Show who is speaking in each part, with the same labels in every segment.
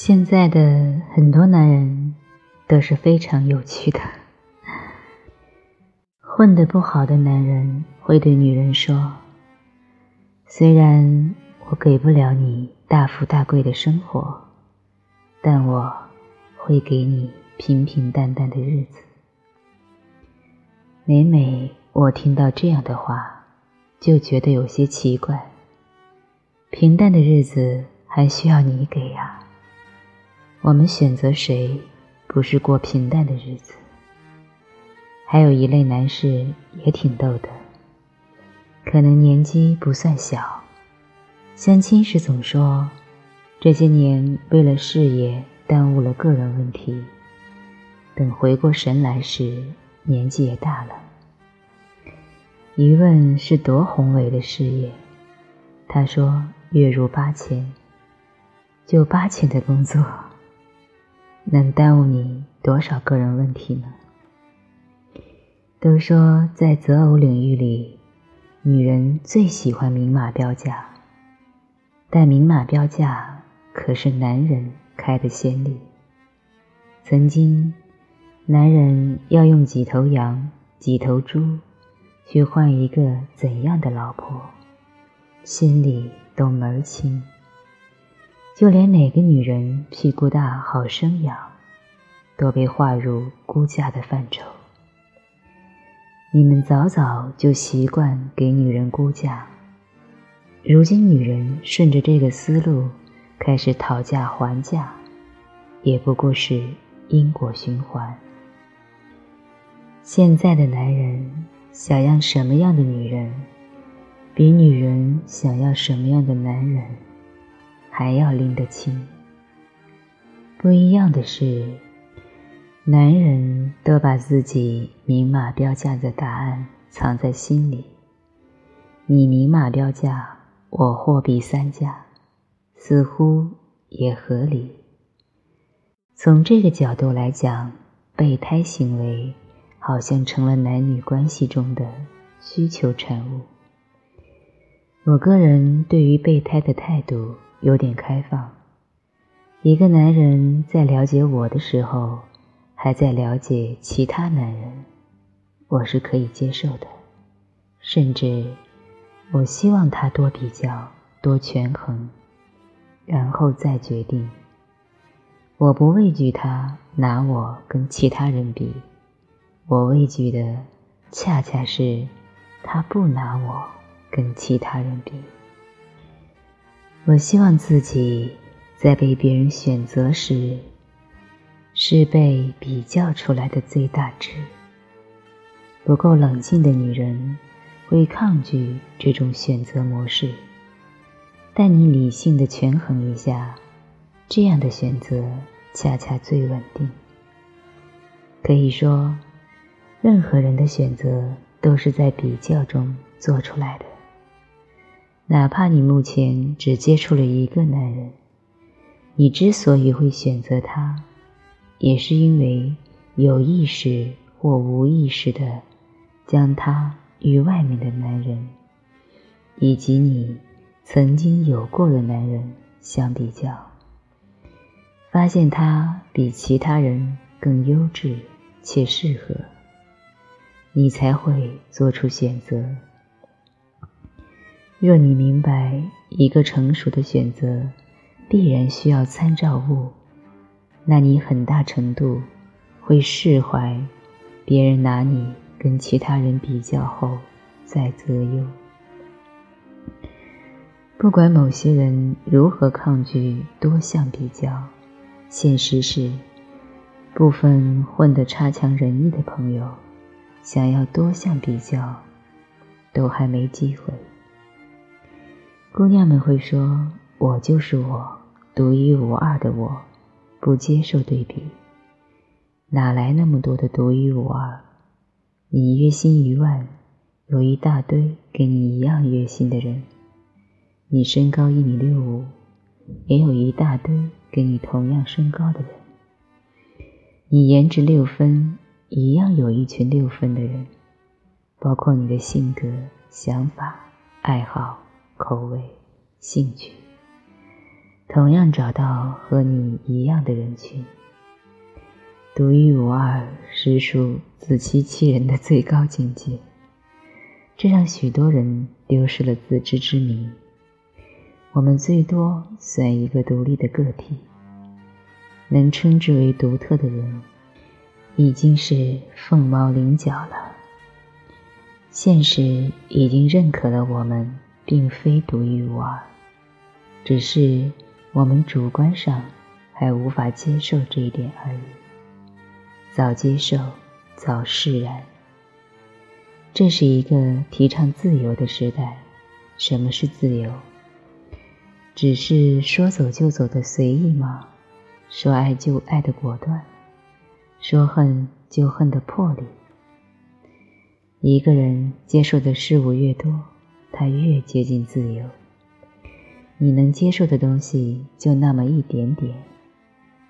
Speaker 1: 现在的很多男人都是非常有趣的。混得不好的男人会对女人说：“虽然我给不了你大富大贵的生活，但我会给你平平淡淡的日子。”每每我听到这样的话，就觉得有些奇怪。平淡的日子还需要你给呀？我们选择谁，不是过平淡的日子？还有一类男士也挺逗的，可能年纪不算小，相亲时总说这些年为了事业耽误了个人问题，等回过神来时年纪也大了。一问是多宏伟的事业，他说月入八千，就八千的工作，能耽误你多少个人问题呢？都说在择偶领域里，女人最喜欢明码标价，但明码标价可是男人开的先例。曾经，男人要用几头羊、几头猪去换一个怎样的老婆，心里都门儿清。就连哪个女人屁股大好生养，都被划入估价的范畴。你们早早就习惯给女人估价，如今女人顺着这个思路开始讨价还价，也不过是因果循环。现在的男人想要什么样的女人，比女人想要什么样的男人还要拎得清。不一样的是。男人都把自己明码标价的答案藏在心里。你明码标价，我货比三家，似乎也合理。从这个角度来讲，备胎行为好像成了男女关系中的需求产物。我个人对于备胎的态度有点开放。一个男人在了解我的时候。还在了解其他男人，我是可以接受的，甚至我希望他多比较、多权衡，然后再决定。我不畏惧他拿我跟其他人比，我畏惧的恰恰是他不拿我跟其他人比。我希望自己在被别人选择时。是被比较出来的最大值。不够冷静的女人会抗拒这种选择模式，但你理性的权衡一下，这样的选择恰恰最稳定。可以说，任何人的选择都是在比较中做出来的。哪怕你目前只接触了一个男人，你之所以会选择他。也是因为有意识或无意识的将他与外面的男人，以及你曾经有过的男人相比较，发现他比其他人更优质且适合，你才会做出选择。若你明白一个成熟的选择必然需要参照物。那你很大程度会释怀别人拿你跟其他人比较后再择优。不管某些人如何抗拒多项比较，现实是，部分混得差强人意的朋友想要多项比较，都还没机会。姑娘们会说：“我就是我，独一无二的我。”不接受对比，哪来那么多的独一无二？你月薪一万，有一大堆跟你一样月薪的人；你身高一米六五，也有一大堆跟你同样身高的人；你颜值六分，一样有一群六分的人，包括你的性格、想法、爱好、口味、兴趣。同样找到和你一样的人群。独一无二，实属自欺欺人的最高境界。这让许多人丢失了自知之明。我们最多算一个独立的个体，能称之为独特的人，已经是凤毛麟角了。现实已经认可了我们并非独一无二，只是我们主观上还无法接受这一点而已。早接受，早释然。这是一个提倡自由的时代。什么是自由？只是说走就走的随意吗？说爱就爱的果断？说恨就恨的魄力？一个人接受的事物越多，他越接近自由。你能接受的东西就那么一点点，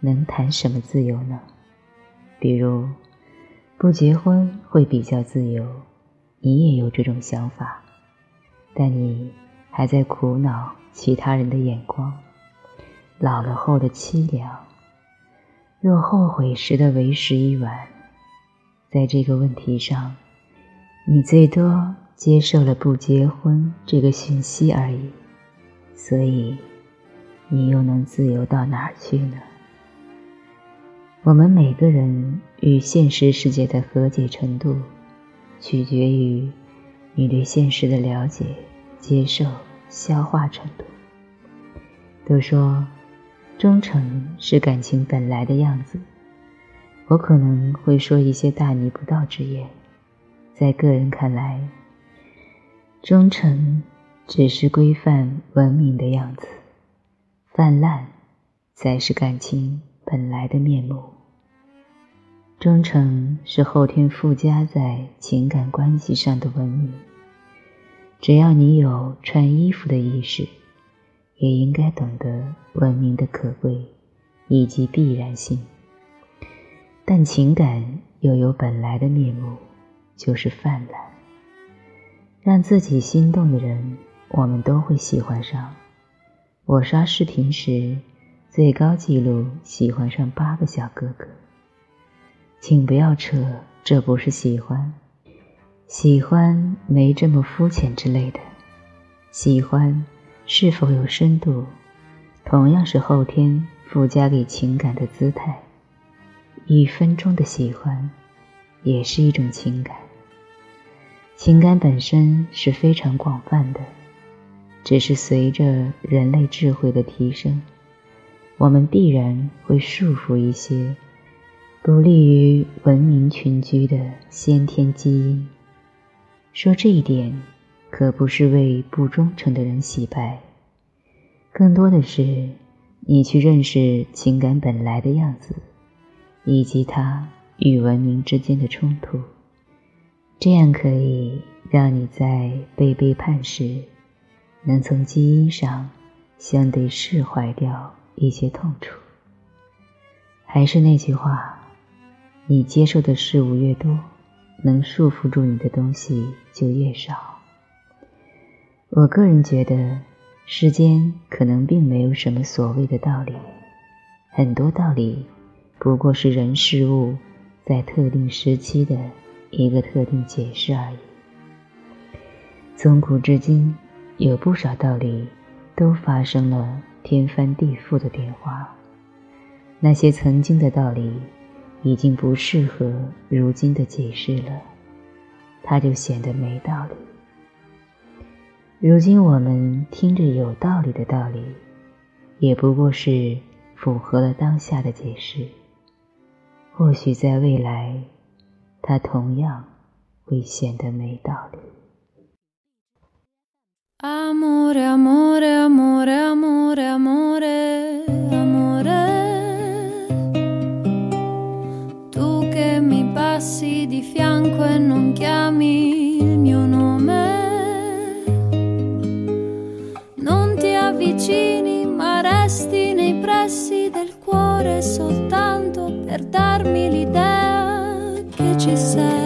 Speaker 1: 能谈什么自由呢？比如，不结婚会比较自由，你也有这种想法，但你还在苦恼其他人的眼光，老了后的凄凉。若后悔时的为时已晚，在这个问题上。你最多接受了不结婚这个讯息而已，所以你又能自由到哪儿去呢？我们每个人与现实世界的和解程度，取决于你对现实的了解、接受、消化程度。都说忠诚是感情本来的样子，我可能会说一些大逆不道之言。在个人看来，忠诚只是规范文明的样子，泛滥才是感情本来的面目。忠诚是后天附加在情感关系上的文明。只要你有穿衣服的意识，也应该懂得文明的可贵以及必然性。但情感又有本来的面目。就是泛滥，让自己心动的人，我们都会喜欢上。我刷视频时，最高纪录喜欢上八个小哥哥。请不要扯，这不是喜欢，喜欢没这么肤浅之类的。喜欢是否有深度，同样是后天附加给情感的姿态。一分钟的喜欢。也是一种情感，情感本身是非常广泛的，只是随着人类智慧的提升，我们必然会束缚一些不利于文明群居的先天基因。说这一点，可不是为不忠诚的人洗白，更多的是你去认识情感本来的样子，以及它。与文明之间的冲突，这样可以让你在被背叛时，能从基因上相对释怀掉一些痛楚。还是那句话，你接受的事物越多，能束缚住你的东西就越少。我个人觉得，世间可能并没有什么所谓的道理，很多道理不过是人事物。在特定时期的一个特定解释而已。从古至今，有不少道理都发生了天翻地覆的变化。那些曾经的道理，已经不适合如今的解释了，它就显得没道理。如今我们听着有道理的道理，也不过是符合了当下的解释。或许在未来，它同样会显得没道理。
Speaker 2: Amore, amore, amore, amore, amore, amore. Tu che mi passi di fianco e non chiami il mio nome. Non ti avvicini, ma resti nei pressi del cuore soltanto per darmi l'idea she said.